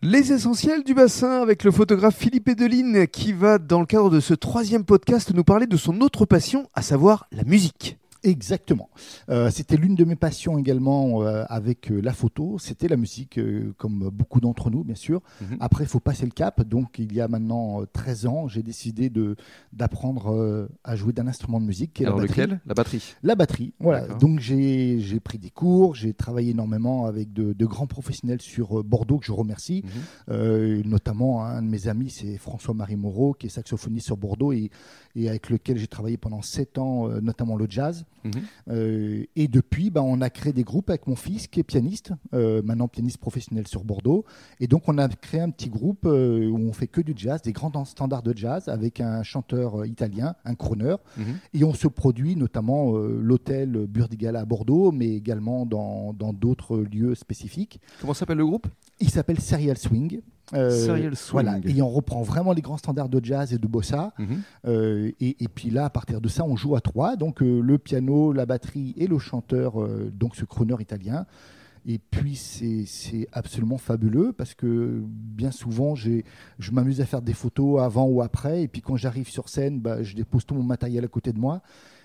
Les essentiels du bassin avec le photographe Philippe Edeline qui va, dans le cadre de ce troisième podcast, nous parler de son autre passion, à savoir la musique. Exactement. Euh, c'était l'une de mes passions également euh, avec euh, la photo. C'était la musique, comme beaucoup d'entre nous, bien sûr. Mhm. Après, il faut passer le cap. Donc, il y a maintenant 13 ans, j'ai décidé de, d'apprendre à jouer d'un instrument de musique. Qui est Alors, la batterie. lequel? La batterie. La batterie, voilà. Donc, j'ai, j'ai pris des cours, j'ai travaillé énormément avec de, de, grands professionnels sur Bordeaux, que je remercie. Mhm. notamment, un de mes amis, c'est François-Marie Moreau, qui est saxophoniste sur Bordeaux et, et avec lequel j'ai travaillé pendant 7 ans, notamment le jazz. Mhm. Euh, et depuis, bah, on a créé des groupes avec mon fils qui est pianiste, euh, maintenant pianiste professionnel sur Bordeaux. Et donc, on a créé un petit groupe euh, où on fait que du jazz, des grands standards de jazz, avec un chanteur italien, un crooner. Mhm. Et on se produit notamment l'hôtel Burdigala à Bordeaux, mais également dans d'autres lieux spécifiques. Comment s'appelle le groupe? Il s'appelle Serial Swing. Euh, voilà, et on reprend vraiment les grands standards de jazz et de bossa. Mhm. Euh, et, puis là, à partir de ça, on joue à trois. Donc euh, le piano, la batterie et le chanteur, donc ce crooner italien. Et puis c'est absolument fabuleux parce que bien souvent, je m'amuse à faire des photos avant ou après. Et puis quand j'arrive sur scène, bah, je dépose tout mon matériel à côté de moi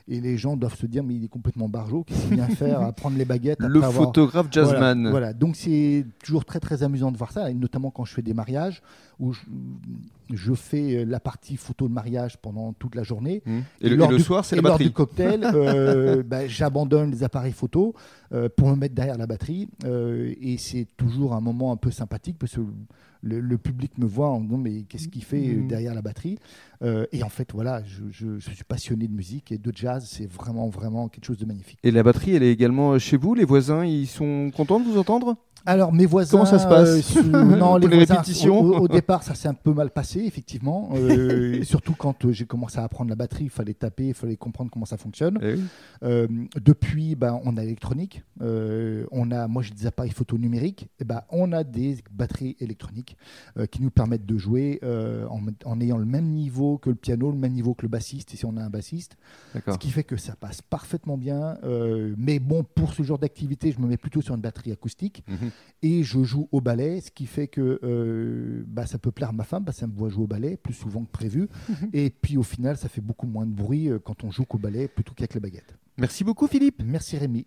et les gens doivent se dire mais il est complètement barjot, qu'est-ce qu'il vient faire à prendre les baguettes Le photographe jazzman. Voilà, donc c'est toujours très très amusant de voir ça, et notamment quand je fais des mariages où je, fais la partie photo de mariage pendant toute la journée. Mmh. Et, le, soir, c'est la batterie. Lors du cocktail, euh, bah, j'abandonne les appareils photo euh, pour me mettre derrière la batterie, euh, et c'est toujours un moment un peu sympathique parce que le, public me voit en me disant mais qu'est-ce qu'il fait mmh. derrière la batterie euh, Et en fait, voilà, je, suis passionné de musique et de jazz, c'est vraiment, vraiment quelque chose de magnifique. Et la batterie, elle est également chez vous Les voisins, ils sont contents de vous entendre? Alors mes voisins. Comment ça se passe euh, Non, les, répétitions. Au, départ, ça s'est un peu mal passé, effectivement. Euh, surtout quand euh, j'ai commencé à apprendre la batterie, il fallait taper, il fallait comprendre comment ça fonctionne. Eh depuis, ben, on a l'électronique. on a, moi, j'ai des appareils photo numériques. Et ben, on a des batteries électroniques qui nous permettent de jouer en, ayant le même niveau que le piano, le même niveau que le bassiste, si on a un bassiste. Ce qui fait que ça passe parfaitement bien. mais bon, pour ce genre d'activité, je me mets plutôt sur une batterie acoustique. Mhm et je joue au ballet, ce qui fait que euh, bah, ça peut plaire à ma femme, parce qu'elle me voit jouer au ballet plus souvent que prévu. et puis au final, ça fait beaucoup moins de bruit euh, quand on joue qu'au ballet plutôt qu'avec les baguettes. Merci beaucoup Philippe. Merci Rémi.